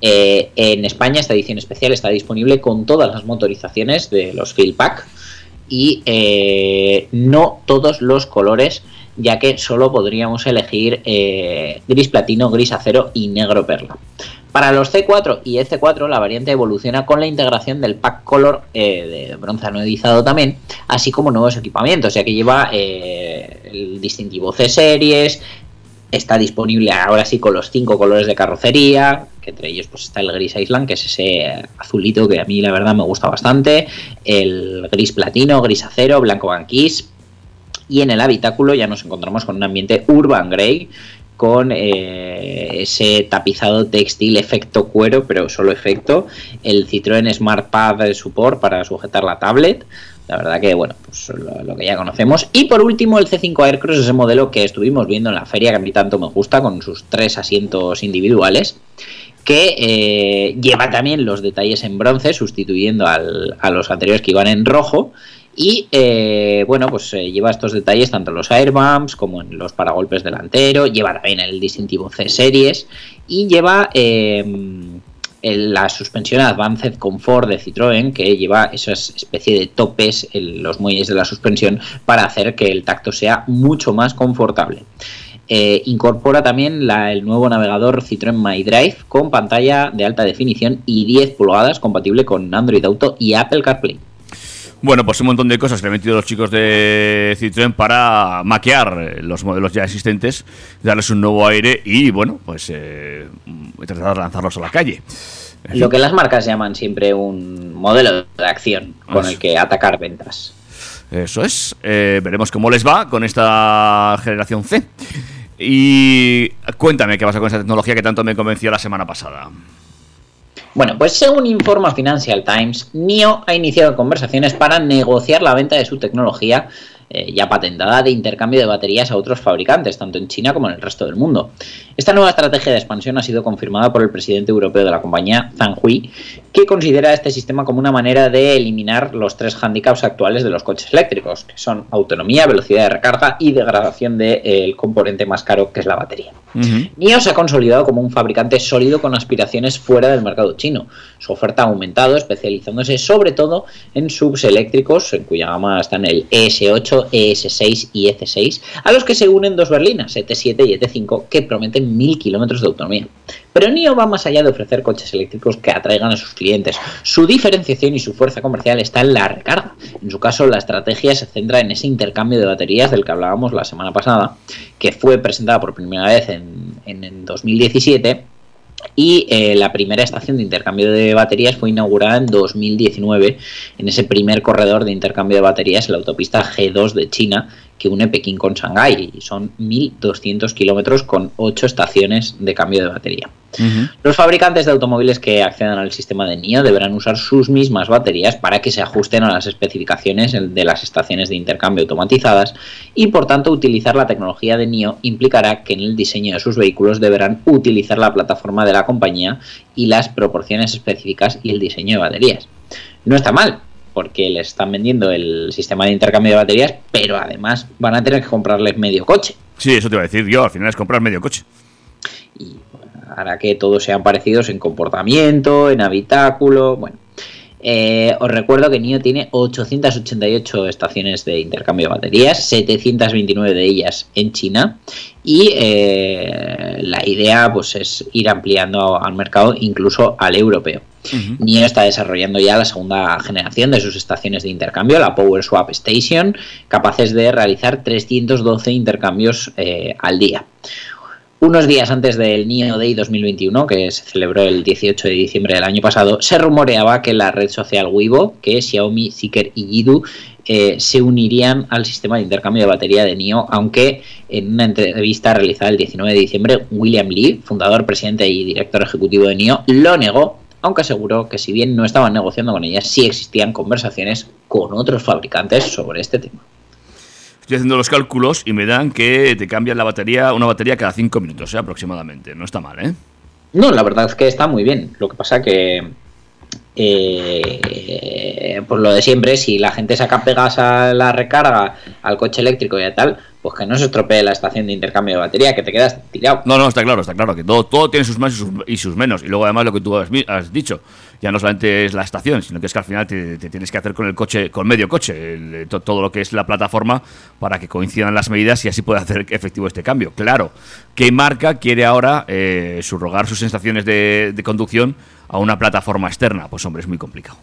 Eh, en España esta edición especial está disponible con todas las motorizaciones de los Field Pack y eh, no todos los colores ya que solo podríamos elegir eh, gris platino, gris acero y negro perla. Para los C4 y EC4 la variante evoluciona con la integración del pack color eh, de bronce anodizado también, así como nuevos equipamientos, ya que lleva eh, el distintivo C Series, está disponible ahora sí con los cinco colores de carrocería, que entre ellos pues está el gris Island, que es ese azulito que a mí la verdad me gusta bastante, el gris platino, gris acero, blanco banquís, y en el habitáculo ya nos encontramos con un ambiente urban grey, con eh, ese tapizado textil efecto cuero, pero solo efecto, el Citroën Smart Pad Support para sujetar la tablet, la verdad que, bueno, pues lo, que ya conocemos. Y por último, el C5 Aircross, ese modelo que estuvimos viendo en la feria, que a mí tanto me gusta, con sus tres asientos individuales, que eh, lleva también los detalles en bronce, sustituyendo al, a los anteriores que iban en rojo. Y eh, bueno, pues eh, lleva estos detalles tanto en los airbumps como en los paragolpes delantero. Lleva también el distintivo C Series. Y lleva la suspensión Advanced Comfort de Citroën que lleva esa especie de topes en los muelles de la suspensión para hacer que el tacto sea mucho más confortable. Eh, incorpora también el nuevo navegador Citroën My Drive con pantalla de alta definición y 10 pulgadas compatible con Android Auto y Apple CarPlay. Bueno, pues un montón de cosas que han metido los chicos de Citroën para maquear los modelos ya existentes, darles un nuevo aire y, bueno, pues eh, tratar de lanzarlos a la calle. En Lo que las marcas llaman siempre un modelo de acción con Eso. el que atacar ventas. Eso es. Eh, veremos cómo les va con esta generación C. Y cuéntame qué pasa con esa tecnología que tanto me convenció la semana pasada. Bueno, pues según informa Financial Times, NIO ha iniciado conversaciones para negociar la venta de su tecnología eh, ya patentada de intercambio de baterías a otros fabricantes, tanto en China como en el resto del mundo. Esta nueva estrategia de expansión ha sido confirmada por el presidente europeo de la compañía, Zhang Hui, que considera este sistema como una manera de eliminar los tres hándicaps actuales de los coches eléctricos, que son autonomía, velocidad de recarga y degradación del componente más caro, que es la batería. NIO se ha consolidado como un fabricante sólido con aspiraciones fuera del mercado chino. Su oferta ha aumentado, especializándose sobre todo en subs eléctricos, en cuya gama están el ES8, ES6 y EC6, a los que se unen dos berlinas, ET7 y ET5, que prometen 1000 kilómetros de autonomía. Pero NIO va más allá de ofrecer coches eléctricos que atraigan a sus clientes. Su diferenciación y su fuerza comercial está en la recarga. En su caso, la estrategia se centra en ese intercambio de baterías del que hablábamos la semana pasada, que fue presentada por primera vez en, en, en 2017 y eh, la primera estación de intercambio de baterías fue inaugurada en 2019 en ese primer corredor de intercambio de baterías la autopista G2 de China que une Pekín con Shanghái y son 1.200 kilómetros con 8 estaciones de cambio de batería. Uh -huh. Los fabricantes de automóviles que accedan al sistema de NIO deberán usar sus mismas baterías para que se ajusten a las especificaciones de las estaciones de intercambio automatizadas y por tanto utilizar la tecnología de NIO implicará que en el diseño de sus vehículos deberán utilizar la plataforma de la compañía y las proporciones específicas y el diseño de baterías. No está mal, porque les están vendiendo el sistema de intercambio de baterías, pero además van a tener que comprarles medio coche. Sí, eso te iba a decir yo, al final es comprar medio coche. Y hará que todos sean parecidos en comportamiento, en habitáculo, bueno. Eh, os recuerdo que NIO tiene 888 estaciones de intercambio de baterías, 729 de ellas en China y eh, la idea pues es ir ampliando al mercado incluso al europeo. NIO está desarrollando ya la segunda generación de sus estaciones de intercambio, la Power Swap Station, capaces de realizar 312 intercambios eh, al día. Unos días antes del NIO Day 2021, que se celebró el 18 de diciembre del año pasado, se rumoreaba que la red social Weibo, que Xiaomi, Zeekr y Yidu eh, se unirían al sistema de intercambio de batería de NIO, aunque en una entrevista realizada el 19 de diciembre, William Lee, fundador, presidente y director ejecutivo de NIO, lo negó, aunque aseguró que si bien no estaban negociando con ellas, sí existían conversaciones con otros fabricantes sobre este tema. Estoy haciendo los cálculos y me dan que te cambian la batería, una batería cada 5 minutos ¿eh? aproximadamente. No está mal, ¿eh? No, la verdad es que está muy bien. Lo que pasa que eh, por lo de siempre, si la gente saca pegas a la recarga al coche eléctrico y a tal, pues que no se estropee la estación de intercambio de batería, que te quedas tirado. No, no, está claro, está claro, que todo, tiene sus más y sus, y sus, menos. Y luego además lo que tú has, has, dicho, ya no solamente es la estación, sino que es que al final te, tienes que hacer con el coche, con medio coche, el, to, todo lo que es la plataforma para que coincidan las medidas y así pueda hacer efectivo este cambio. Claro, ¿qué marca quiere ahora eh, subrogar sus estaciones de, de conducción a una plataforma externa? Pues hombre, es muy complicado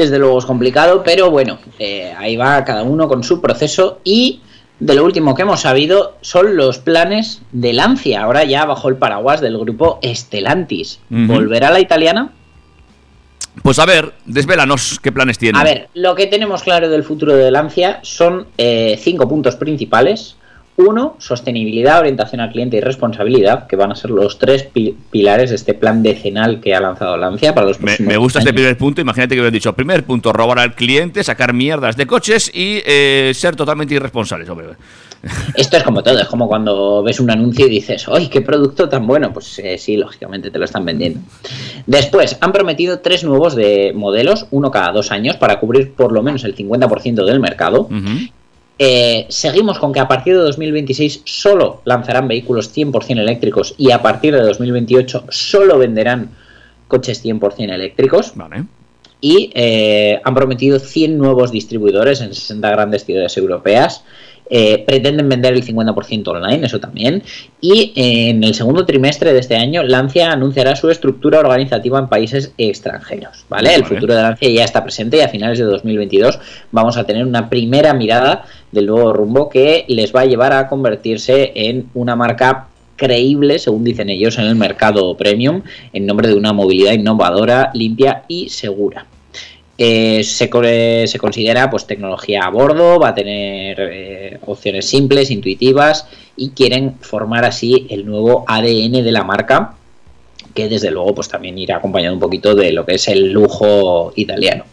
desde luego es complicado, pero bueno, eh, ahí va cada uno con su proceso y de lo último que hemos sabido son los planes de Lancia, ahora ya bajo el paraguas del grupo Estelantis. ¿Volverá la italiana? Pues a ver, desvélanos qué planes tienen. A ver, lo que tenemos claro del futuro de Lancia son eh, cinco puntos principales. Uno, sostenibilidad, orientación al cliente y responsabilidad, que van a ser los tres pi- pilares de este plan decenal que ha lanzado Lancia para los Me, próximos me gusta este años. primer punto. Imagínate que hubieran dicho: primer punto, robar al cliente, sacar mierdas de coches y eh, ser totalmente irresponsables. Hombre. Esto es como todo, es como cuando ves un anuncio y dices, ¡ay, qué producto tan bueno! Pues eh, sí, lógicamente te lo están vendiendo. Después, han prometido tres nuevos de modelos, uno cada dos años, para cubrir por lo menos el 50% del mercado. Ujú. Eh, seguimos con que a partir de 2026 solo lanzarán vehículos 100% eléctricos y a partir de 2028 solo venderán coches 100% eléctricos. Vale. Y eh, han prometido 100 nuevos distribuidores en 60 grandes ciudades europeas. Eh, pretenden vender el 50% online, eso también. Y eh, en el segundo trimestre de este año, Lancia anunciará su estructura organizativa en países extranjeros. ¿vale? El Vale. futuro de Lancia ya está presente y a finales de 2022 vamos a tener una primera mirada del nuevo rumbo que les va a llevar a convertirse en una marca creíble, según dicen ellos, en el mercado premium, en nombre de una movilidad innovadora, limpia y segura. Eh, se, se considera pues tecnología a bordo, va a tener eh, opciones simples, intuitivas y quieren formar así el nuevo ADN de la marca que desde luego pues también irá acompañado un poquito de lo que es el lujo italiano.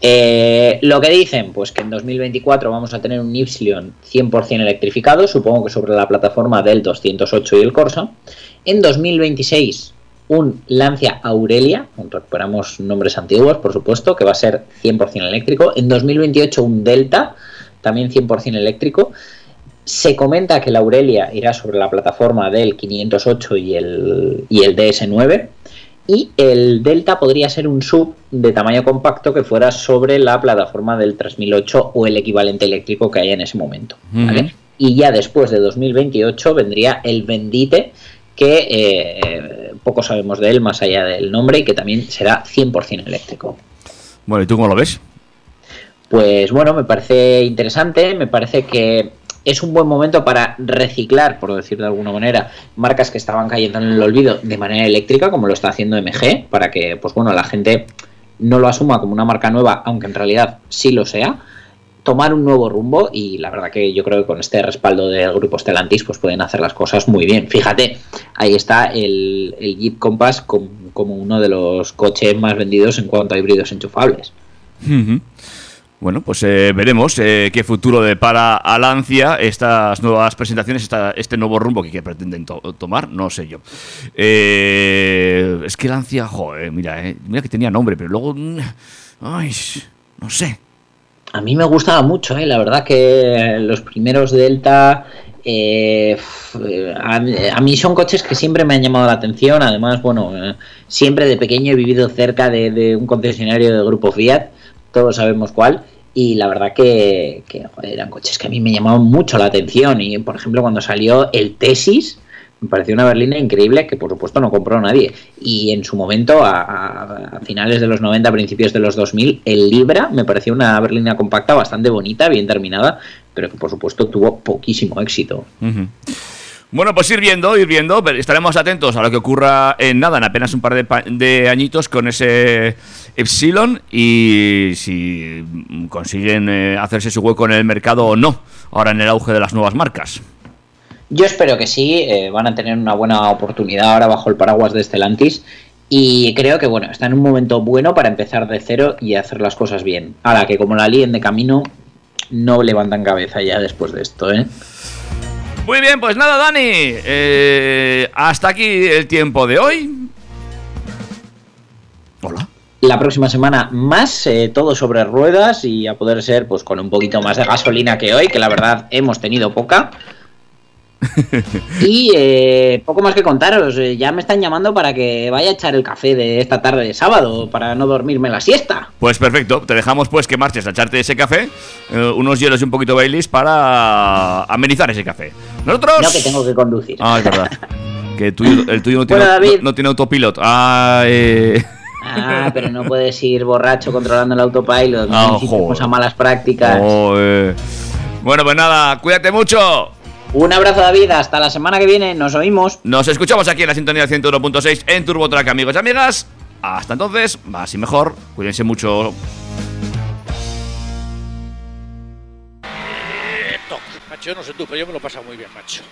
Eh, lo que dicen, pues que en 2024 vamos a tener un Y 100% electrificado, supongo que sobre la plataforma del 208 y el Corsa. En 2026 un Lancia Aurelia, recuperamos nombres antiguos, por supuesto, que va a ser 100% eléctrico. En 2028 un Delta, también 100% eléctrico. Se comenta que la Aurelia irá sobre la plataforma del 508 y el, y el DS9. Y el Delta podría ser un sub de tamaño compacto que fuera sobre la plataforma del 3008 o el equivalente eléctrico que haya en ese momento. Y ya después de 2028 vendría el Vendite, que eh, poco sabemos de él más allá del nombre y que también será 100% eléctrico. Bueno, ¿y tú cómo lo ves? Pues bueno, me parece interesante, me parece que es un buen momento para reciclar, por decir de alguna manera, marcas que estaban cayendo en el olvido de manera eléctrica, como lo está haciendo MG, para que, pues bueno, la gente no lo asuma como una marca nueva, aunque en realidad sí lo sea, tomar un nuevo rumbo y la verdad que yo creo que con este respaldo del grupo Stellantis pues pueden hacer las cosas muy bien. Fíjate, ahí está el, Jeep Compass com- como uno de los coches más vendidos en cuanto a híbridos enchufables. Bueno, pues eh, veremos eh, qué futuro depara a Lancia estas nuevas presentaciones, esta- este nuevo rumbo que, que pretenden to- tomar, no sé yo. Eh, es que Lancia, joder, mira, eh, mira que tenía nombre, pero luego, mm, ay, no sé. A mí me gustaba mucho, ¿eh? la verdad que los primeros Delta a, mí son coches que siempre me han llamado la atención. Además, bueno, siempre de pequeño he vivido cerca de un concesionario del grupo Fiat, todos sabemos cuál. Y la verdad que, eran coches que a mí me llamaban mucho la atención. Y por ejemplo, cuando salió el Tesis, me pareció una berlina increíble que por supuesto no compró nadie. Y en su momento, a, finales de los 90, principios de los 2000, el Libra me pareció una berlina compacta bastante bonita, bien terminada, pero que por supuesto tuvo poquísimo éxito. Bueno, pues ir viendo, ir viendo, estaremos atentos a lo que ocurra en nada, en apenas un par de, pa- de añitos con ese Epsilon y si consiguen eh, hacerse su hueco en el mercado o no, ahora en el auge de las nuevas marcas. Yo espero que sí, eh, van a tener una buena oportunidad ahora bajo el paraguas de Stellantis. Y creo que bueno, está en un momento bueno para empezar de cero y hacer las cosas bien. Ahora que como la líen de camino, no levantan cabeza ya después de esto, ¿eh? Muy bien, pues nada, Dani, eh, hasta aquí el tiempo de hoy. Hola. La próxima semana más, eh, todo sobre ruedas y a poder ser pues con un poquito más de gasolina que hoy, que la verdad hemos tenido poca. y eh, poco más que contaros, eh, ya me están llamando para que vaya a echar el café de esta tarde de sábado, para no dormirme la siesta. Pues perfecto, te dejamos pues que marches a echarte ese café, eh, unos hielos y un poquito Baileys para amenizar ese café. Nosotros... No que tengo que conducir. Ah, es verdad. Que el tuyo, el tuyo no, tiene, Bueno, no, no tiene autopilot. Ah, eh... Ah, pero no puedes ir borracho controlando el autopilot. Ah, No incitemos joder. a malas prácticas. Oh, eh. Bueno, pues nada, cuídate mucho. Un abrazo David, hasta la semana que viene, nos oímos. Nos escuchamos aquí en la sintonía 101.6 en TurboTrack, amigos y amigas. Hasta entonces, más y mejor. Cuídense mucho. Macho, yo no sé tú, pero yo me lo paso muy bien, macho.